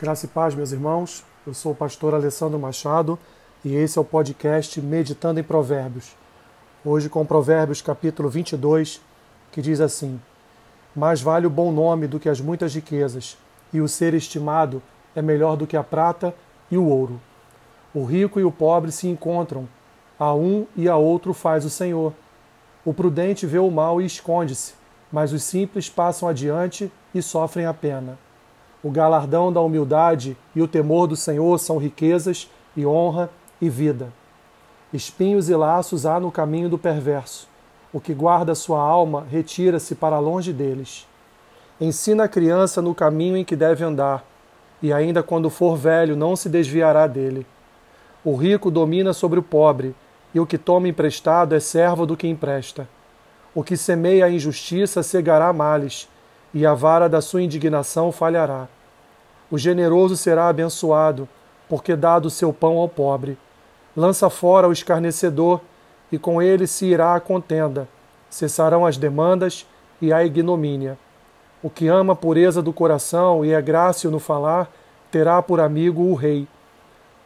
Graça e paz, meus irmãos. Eu sou o pastor Alessandro Machado e esse é o podcast Meditando em Provérbios. Hoje com Provérbios capítulo 22, que diz assim: Mais vale o bom nome do que as muitas riquezas, e o ser estimado é melhor do que a prata e o ouro. O rico e o pobre se encontram, a um e a outro faz o Senhor. O prudente vê o mal e esconde-se, mas os simples passam adiante e sofrem a pena. O galardão da humildade e o temor do Senhor são riquezas e honra e vida. Espinhos e laços há no caminho do perverso. O que guarda sua alma retira-se para longe deles. Ensina a criança no caminho em que deve andar, e ainda quando for velho não se desviará dele. O rico domina sobre o pobre, e o que toma emprestado é servo do que empresta. O que semeia a injustiça cegará males, e a vara da sua indignação falhará. O generoso será abençoado, porque dá do seu pão ao pobre. Lança fora o escarnecedor, e com ele se irá a contenda. Cessarão as demandas e a ignomínia. O que ama a pureza do coração e é grácil no falar, terá por amigo o rei.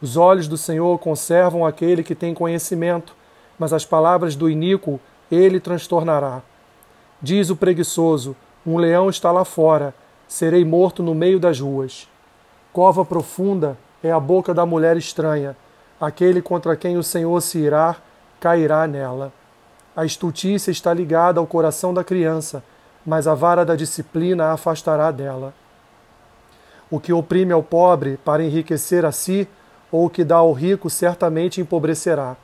Os olhos do Senhor conservam aquele que tem conhecimento, mas as palavras do iníquo ele transtornará. Diz o preguiçoso: um leão está lá fora, serei morto no meio das ruas. Cova profunda é a boca da mulher estranha, aquele contra quem o Senhor se irá, cairá nela. A estultícia está ligada ao coração da criança, mas a vara da disciplina a afastará dela. O que oprime ao pobre para enriquecer a si, ou o que dá ao rico certamente empobrecerá.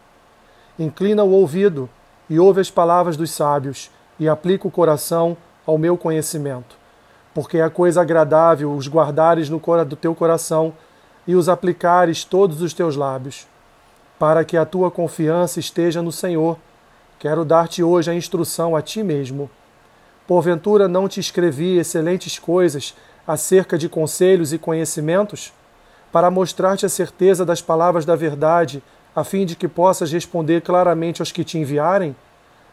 Inclina o ouvido e ouve as palavras dos sábios, e aplica o coração ao meu conhecimento. Porque é coisa agradável os guardares no do teu coração e os aplicares todos os teus lábios, para que a tua confiança esteja no Senhor. Quero dar-te hoje a instrução a ti mesmo. Porventura não te escrevi excelentes coisas acerca de conselhos e conhecimentos, para mostrar-te a certeza das palavras da verdade, a fim de que possas responder claramente aos que te enviarem?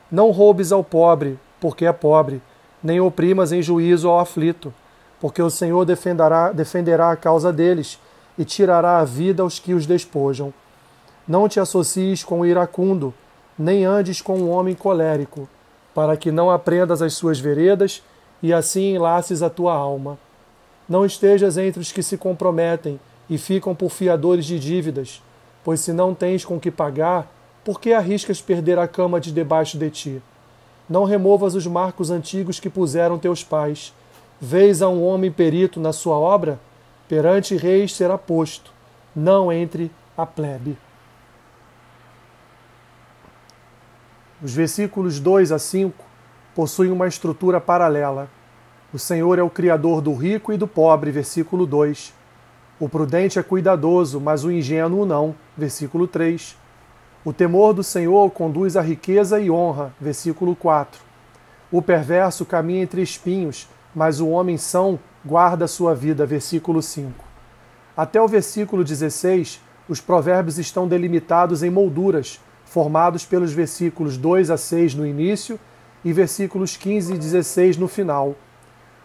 Não roubes ao pobre, porque é pobre nem oprimas em juízo ao aflito, porque o Senhor defenderá, defenderá a causa deles e tirará a vida aos que os despojam. Não te associes com o iracundo, nem andes com o homem colérico, para que não aprendas as suas veredas e assim enlaces a tua alma. Não estejas entre os que se comprometem e ficam por fiadores de dívidas, pois se não tens com que pagar, por que arriscas perder a cama de debaixo de ti? Não removas os marcos antigos que puseram teus pais. Vês a um homem perito na sua obra? Perante reis será posto, não entre a plebe. Os versículos 2 a 5 possuem uma estrutura paralela. O Senhor é o Criador do rico e do pobre, versículo 2. O prudente é cuidadoso, mas o ingênuo não, versículo 3. O temor do Senhor conduz à riqueza e honra. Versículo 4. O perverso caminha entre espinhos, mas o homem são guarda sua vida. Versículo 5. Até o versículo 16, os provérbios estão delimitados em molduras, formados pelos versículos 2 a 6 no início e versículos 15 e 16 no final.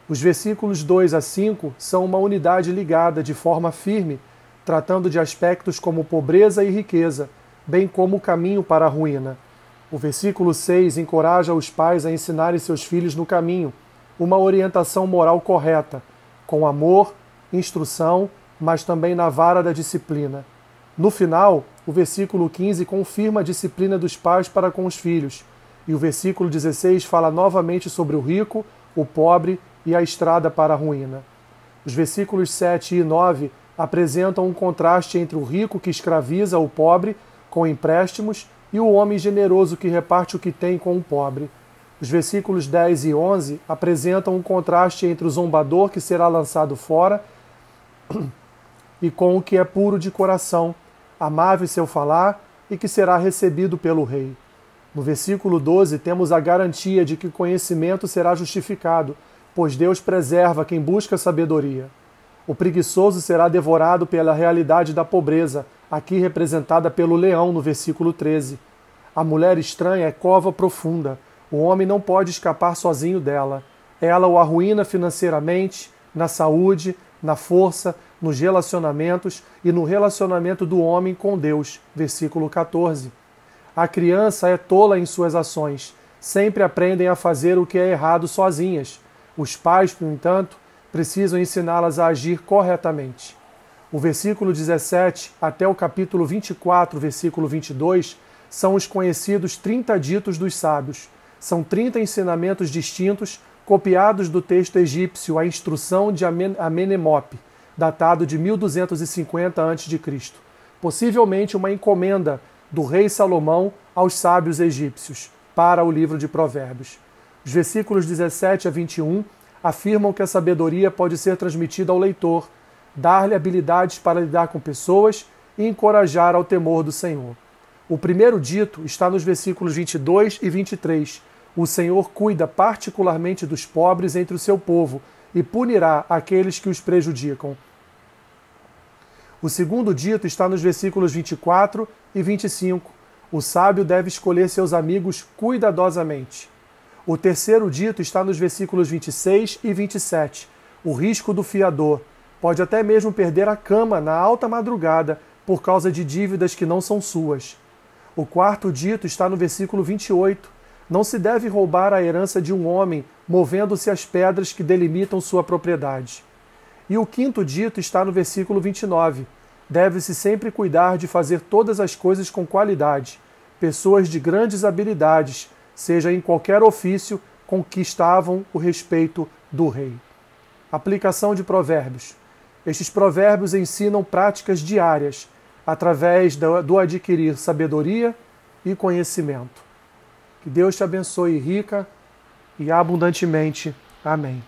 Os versículos 2 a 5 são uma unidade ligada de forma firme, tratando de aspectos como pobreza e riqueza bem como o caminho para a ruína. O versículo 6 encoraja os pais a ensinarem seus filhos no caminho, uma orientação moral correta, com amor, instrução, mas também na vara da disciplina. No final, o versículo 15 confirma a disciplina dos pais para com os filhos, e o versículo 16 fala novamente sobre o rico, o pobre e a estrada para a ruína. Os versículos 7 e 9 apresentam um contraste entre o rico que escraviza o pobre com empréstimos, e o homem generoso que reparte o que tem com o pobre. Os versículos 10 e 11 apresentam um contraste entre o zombador que será lançado fora e com o que é puro de coração, amável seu falar e que será recebido pelo rei. No versículo 12 temos a garantia de que o conhecimento será justificado, pois Deus preserva quem busca sabedoria. O preguiçoso será devorado pela realidade da pobreza, aqui representada pelo leão no versículo 13. A mulher estranha é cova profunda. O homem não pode escapar sozinho dela. Ela o arruína financeiramente, na saúde, na força, nos relacionamentos e no relacionamento do homem com Deus. Versículo 14. A criança é tola em suas ações, sempre aprendem a fazer o que é errado sozinhas. Os pais, no entanto, precisam ensiná-las a agir corretamente. O versículo 17 até o capítulo 24, versículo 22, são os conhecidos 30 ditos dos sábios. São 30 ensinamentos distintos copiados do texto egípcio A Instrução de Amenemope, datado de 1250 a.C., possivelmente uma encomenda do rei Salomão aos sábios egípcios para o livro de Provérbios. Os versículos 17 a 21 afirmam que a sabedoria pode ser transmitida ao leitor, dar-lhe habilidades para lidar com pessoas e encorajar ao temor do Senhor. O primeiro dito está nos versículos 22 e 23. O Senhor cuida particularmente dos pobres entre o seu povo e punirá aqueles que os prejudicam. O segundo dito está nos versículos 24 e 25. O sábio deve escolher seus amigos cuidadosamente. O terceiro dito está nos versículos 26 e 27. O risco do fiador pode até mesmo perder a cama na alta madrugada por causa de dívidas que não são suas. O quarto dito está no versículo 28. Não se deve roubar a herança de um homem, movendo-se as pedras que delimitam sua propriedade. E o quinto dito está no versículo 29. Deve-se sempre cuidar de fazer todas as coisas com qualidade. Pessoas de grandes habilidades seja em qualquer ofício, conquistavam o respeito do rei. Aplicação de provérbios. Estes provérbios ensinam práticas diárias através do adquirir sabedoria e conhecimento. Que Deus te abençoe rica e abundantemente. Amém.